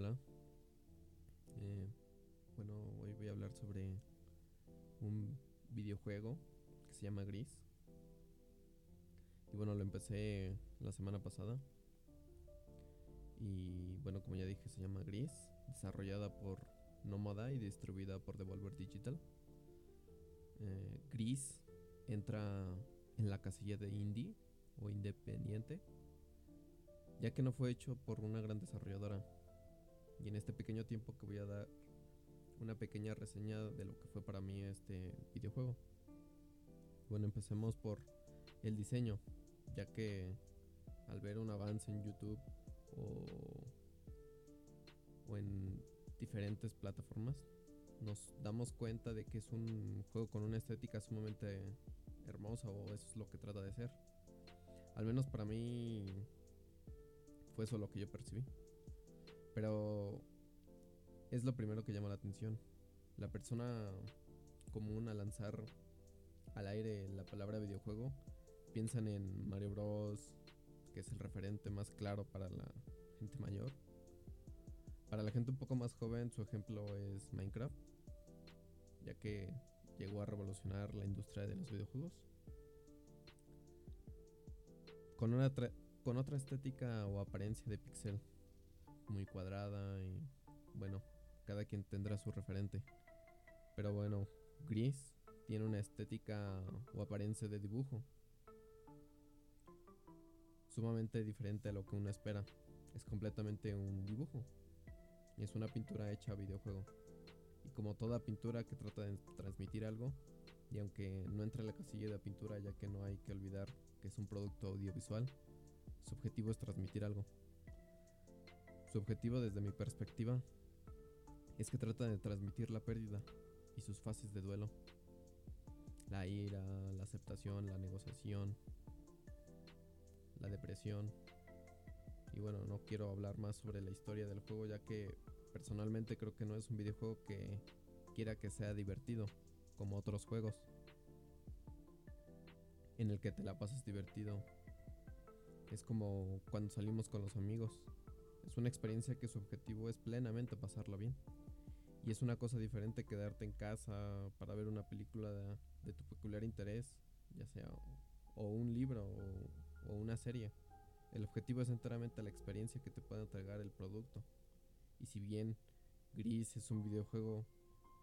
Hola. Eh, bueno, hoy voy a hablar sobre un videojuego que se llama Gris. Y bueno, lo empecé la semana pasada. Y bueno, como ya dije, se llama Gris, desarrollada por Nomada y distribuida por Devolver Digital. Eh, Gris entra en la casilla de indie o independiente, ya que no fue hecho por una gran desarrolladora. Y en este pequeño tiempo que voy a dar una pequeña reseña de lo que fue para mí este videojuego. Bueno, empecemos por el diseño, ya que al ver un avance en YouTube o, o en diferentes plataformas, nos damos cuenta de que es un juego con una estética sumamente hermosa o eso es lo que trata de ser. Al menos para mí fue eso lo que yo percibí. Pero es lo primero que llama la atención. La persona común a lanzar al aire la palabra videojuego piensan en Mario Bros, que es el referente más claro para la gente mayor. Para la gente un poco más joven, su ejemplo es Minecraft, ya que llegó a revolucionar la industria de los videojuegos. Con, una con otra estética o apariencia de pixel, muy cuadrada y bueno, cada quien tendrá su referente. Pero bueno, Gris tiene una estética o apariencia de dibujo sumamente diferente a lo que uno espera. Es completamente un dibujo. Es una pintura hecha a videojuego. Y como toda pintura que trata de transmitir algo, y aunque no entra en la casilla de pintura ya que no hay que olvidar que es un producto audiovisual, su objetivo es transmitir algo. Su objetivo desde mi perspectiva es que trata de transmitir la pérdida y sus fases de duelo. La ira, la aceptación, la negociación, la depresión. Y bueno, no quiero hablar más sobre la historia del juego ya que personalmente creo que no es un videojuego que quiera que sea divertido como otros juegos en el que te la pasas divertido. Es como cuando salimos con los amigos. Es una experiencia que su objetivo es plenamente pasarla bien. Y es una cosa diferente quedarte en casa para ver una película de, tu peculiar interés, ya sea o un libro o, una serie. El objetivo es enteramente la experiencia que te puede entregar el producto. Y si bien Gris es un videojuego,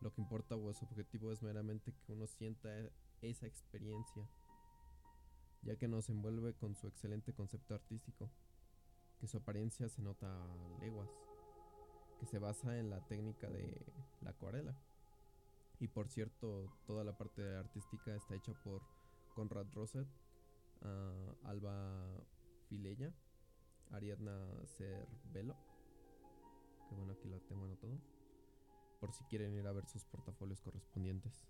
lo que importa o su objetivo es meramente que uno sienta esa experiencia, ya que nos envuelve con su excelente concepto artístico, que su apariencia se nota leguas que se basa en la técnica de la acuarela. Y por cierto, toda la parte artística está hecha por Conrad Roset, ah, Alba Fileya, Ariadna Cervelo. Que bueno, aquí lo tengo anotado. Por si quieren ir a ver sus portafolios correspondientes.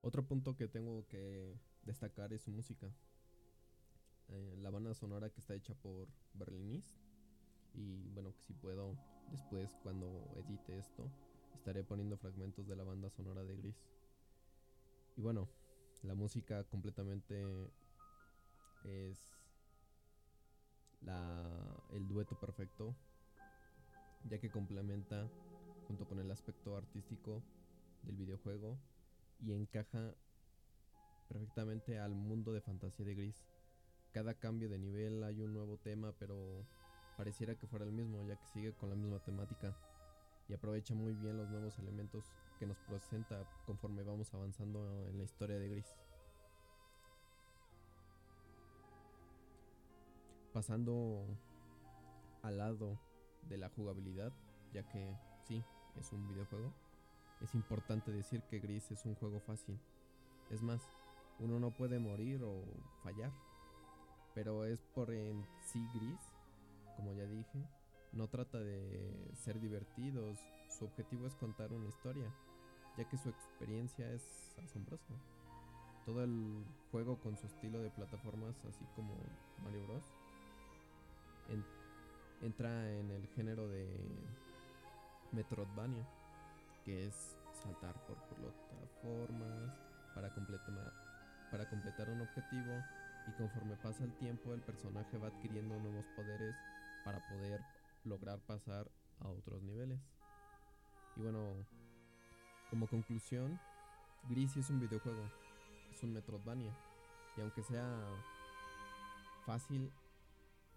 Otro punto que tengo que destacar es su música. Eh, la banda sonora que está hecha por Berlinis y bueno, que si puedo, después cuando edite esto, estaré poniendo fragmentos de la banda sonora de Gris. Y bueno, la música completamente es la, el dueto perfecto, ya que complementa junto con el aspecto artístico del videojuego y encaja perfectamente al mundo de fantasía de Gris. Cada cambio de nivel hay un nuevo tema, pero pareciera que fuera el mismo, ya que sigue con la misma temática y aprovecha muy bien los nuevos elementos que nos presenta conforme vamos avanzando en la historia de Gris. Pasando al lado de la jugabilidad, ya que sí, es un videojuego, es importante decir que Gris es un juego fácil. Es más, uno no puede morir o fallar, pero es por en sí Gris como ya dije, no trata de ser divertidos, su objetivo es contar una historia, ya que su experiencia es asombrosa. Todo el juego con su estilo de plataformas, así como Mario Bros, entra en el género de Metroidvania, que es saltar por plataformas para completar, para completar un objetivo y conforme pasa el tiempo el personaje va adquiriendo nuevos poderes para poder lograr pasar a otros niveles. Y bueno, como conclusión, Gris es un videojuego, es un Metroidvania. Y aunque sea fácil,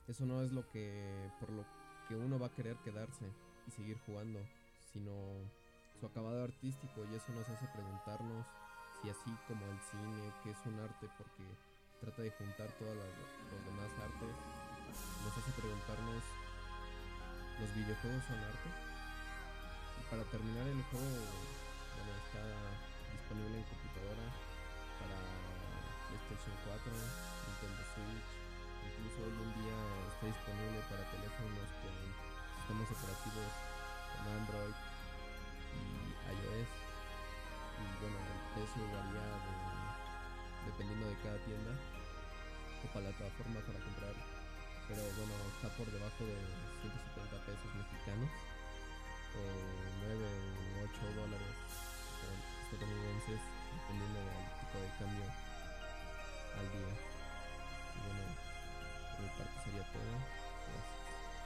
eso no es lo que por lo que uno va a querer quedarse y seguir jugando, sino su acabado artístico y eso nos hace preguntarnos si así como el cine, que es un arte porque trata de juntar todos los demás artes, nos hace preguntarnos, ¿los videojuegos son arte? Para terminar el juego, bueno, está disponible en computadora para PlayStation 4, Nintendo Switch, incluso hoy en día está disponible para teléfonos con sistemas operativos con Android y iOS. Y bueno, el precio varía dependiendo de cada tienda o plataforma para comprar. Pero bueno, está por debajo de 170 pesos mexicanos o 9